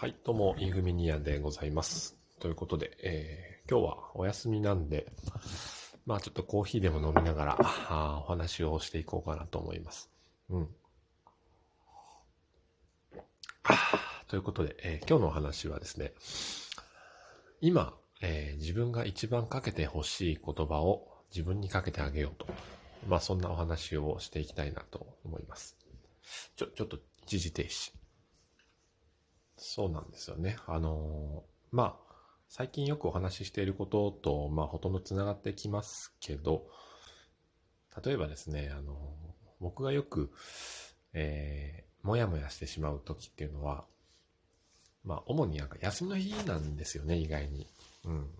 はい、どうも、インフミニアでございます。ということで、えー今日はお休みなんで、まあちょっとコーヒーでも飲みながら、あお話をしていこうかなと思います。うん。ということで、えー今日のお話はですね、今、えー自分が一番かけてほしい言葉を自分にかけてあげようと。まあそんなお話をしていきたいなと思います。ちょ、ちょっと一時停止。そうなんですよね。あのまあ、最近よくお話ししていることと、まあ、ほとんどつながってきますけど、例えばですね、あの僕がよく、えー、もやもやしてしまう時っていうのは、まあ、主になんか休みの日なんですよね、意外に。うん。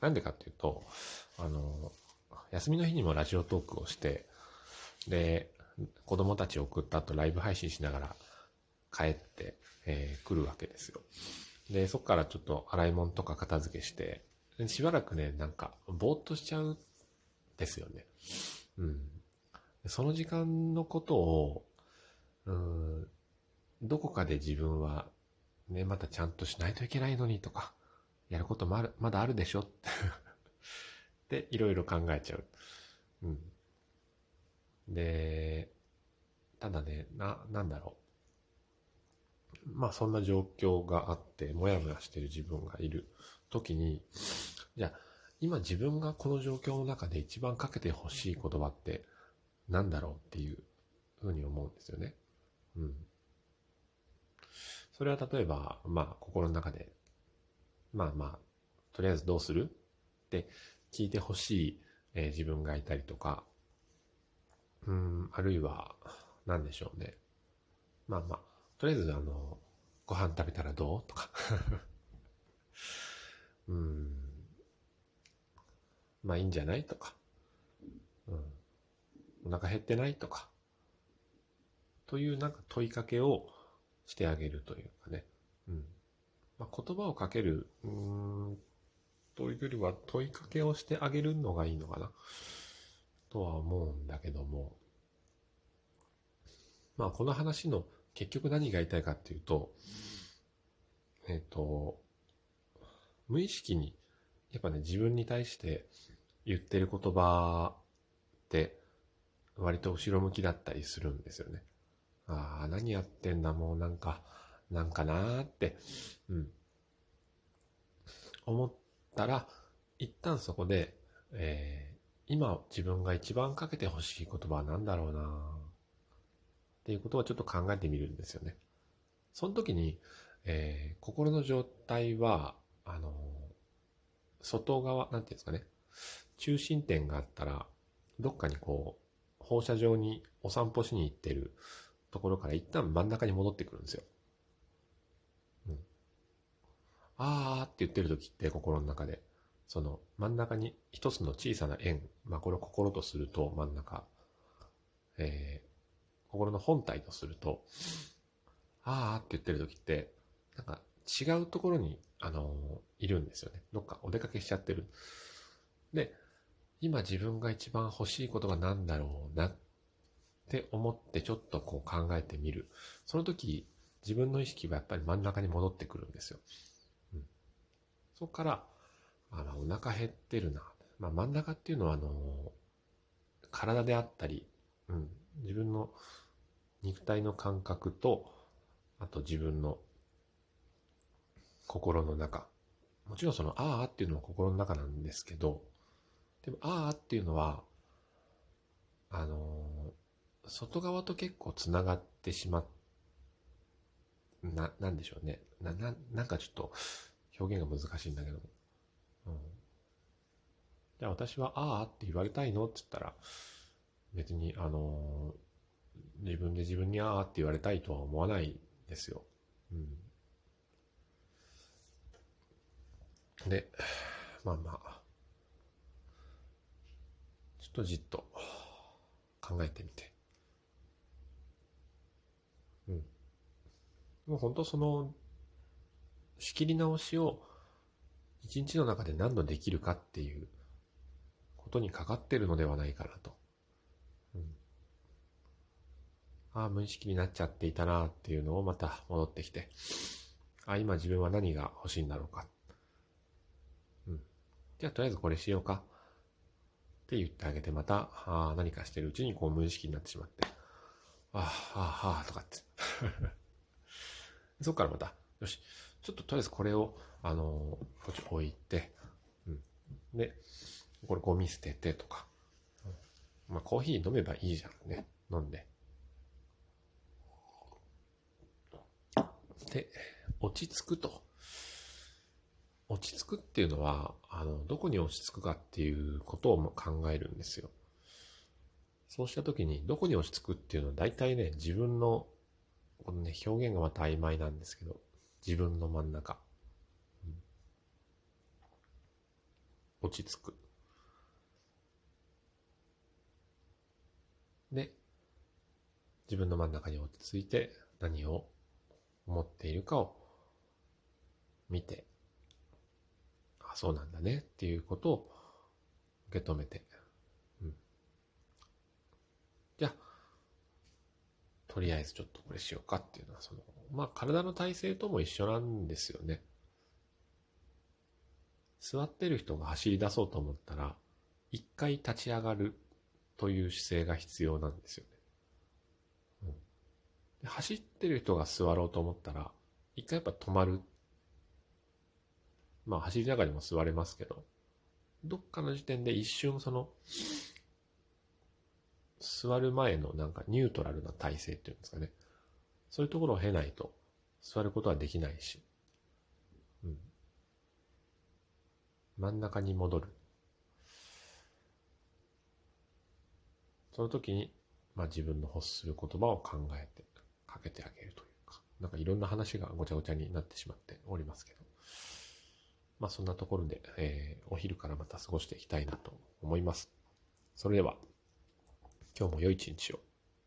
なんでかっていうと、あの休みの日にもラジオトークをして、で、子供たちを送った後ライブ配信しながら帰って、えー来るわけですよ。で、そこからちょっと洗い物とか片付けして、しばらくね、なんか、ぼーっとしちゃうんですよね。うん。その時間のことを、うん、どこかで自分は、ね、またちゃんとしないといけないのにとか、やることもある、まだあるでしょって、いろいろ考えちゃう。うん。で、ただね、な、なんだろう。まあそんな状況があって、もやもやしてる自分がいる時に、じゃあ、今自分がこの状況の中で一番かけてほしい言葉って何だろうっていうふうに思うんですよね。うん。それは例えば、まあ心の中で、まあまあ、とりあえずどうするって聞いてほしい、えー自分がいたりとか、うん、あるいは、何でしょうね。まあまあ、とりあえずあの、ご飯食べたらどう？とか。うん。まあいいんじゃない？とか。うん。お腹減ってない？とか。というなんか問いかけをしてあげるというかね。うん。まあ、言葉をかける、うん、というよりは問いかけをしてあげるのがいいのかな。とは思うんだけども。まあこの話の結局何が言いたいかっていうと、えっ、と、無意識に、やっぱね、自分に対して言ってる言葉って、割と後ろ向きだったりするんですよね。ああ、何やってんだ、もうなんか、なんかなーって、うん。思ったら、一旦そこで、えー今自分が一番かけてほしい言葉は何だろうなっていうことをちょっと考えてみるんですよね。その時に、えー心の状態は、あのー外側、なんていうんですかね、中心点があったら、どっかにこう、放射状にお散歩しに行ってるところから一旦真ん中に戻ってくるんですよ。うん。あーって言ってる時って心の中で、その真ん中に一つの小さな円、まあこれを心とすると真ん中、えー、心の本体とすると、あーって言ってる時って、なんか違うところに、あのーいるんですよね。どっかお出かけしちゃってる。で、今自分が一番欲しいことが何だろうなって思ってちょっとこう考えてみる。その時、自分の意識はやっぱり真ん中に戻ってくるんですよ。うん、そこから、あの、お腹減ってるな。まあ、真ん中っていうのは、あの、体であったり、うん、自分の肉体の感覚と、あと自分の心の中。もちろんその、あーっていうのは心の中なんですけど、でも、あーっていうのは、あのー外側と結構つながってしまっ、な、なんでしょうね。な、な、なんかちょっと表現が難しいんだけど。うん。じゃあ私は、あーって言われたいの？って言ったら、別に、あのー自分で自分にあーって言われたいとは思わないですよ。うん。で、まあまあ、ちょっとじっと考えてみて。うん。もう本当その、仕切り直しを一日の中で何度できるかっていうことにかかってるのではないかなと。うん。ああ、無意識になっちゃっていたなっていうのをまた戻ってきて、ああ、今自分は何が欲しいんだろうか。うん。じゃあとりあえずこれしようか。って言ってあげて、また、ああ何かしてるうちにこう無意識になってしまって、ああ、ああ、とかって。そっからまた、よし、ちょっととりあえずこれを、あのこっち置いて、うん。で、これゴミ捨ててとか、うんまあコーヒー飲めばいいじゃんね。飲んで。で、落ち着くと。落ち着くっていうのは、あの、どこに落ち着くかっていうことを考えるんですよ。そうした時に、どこに落ち着くっていうのは大体ね、自分の、このね、表現がまた曖昧なんですけど、自分の真ん中。うん、落ち着く。で、自分の真ん中に落ち着いて何を思っているかを見て、あ、そうなんだねっていうことを受け止めて、うん。じゃあ、とりあえずちょっとこれしようかっていうのは、その、まあ体の体勢とも一緒なんですよね。座ってる人が走り出そうと思ったら、一回立ち上がるという姿勢が必要なんですよね。走ってる人が座ろうと思ったら、一回やっぱ止まる。まあ走りながらも座れますけど、どっかの時点で一瞬その、座る前のなんかニュートラルな体勢っていうんですかね。そういうところを経ないと座ることはできないし、うん。真ん中に戻る。その時に、まあ自分の欲する言葉を考えてかけてあげるというか、なんかいろんな話がごちゃごちゃになってしまっておりますけど、まあそんなところで、えー、お昼からまた過ごしていきたいなと思います。それでは、今日も良い一日を。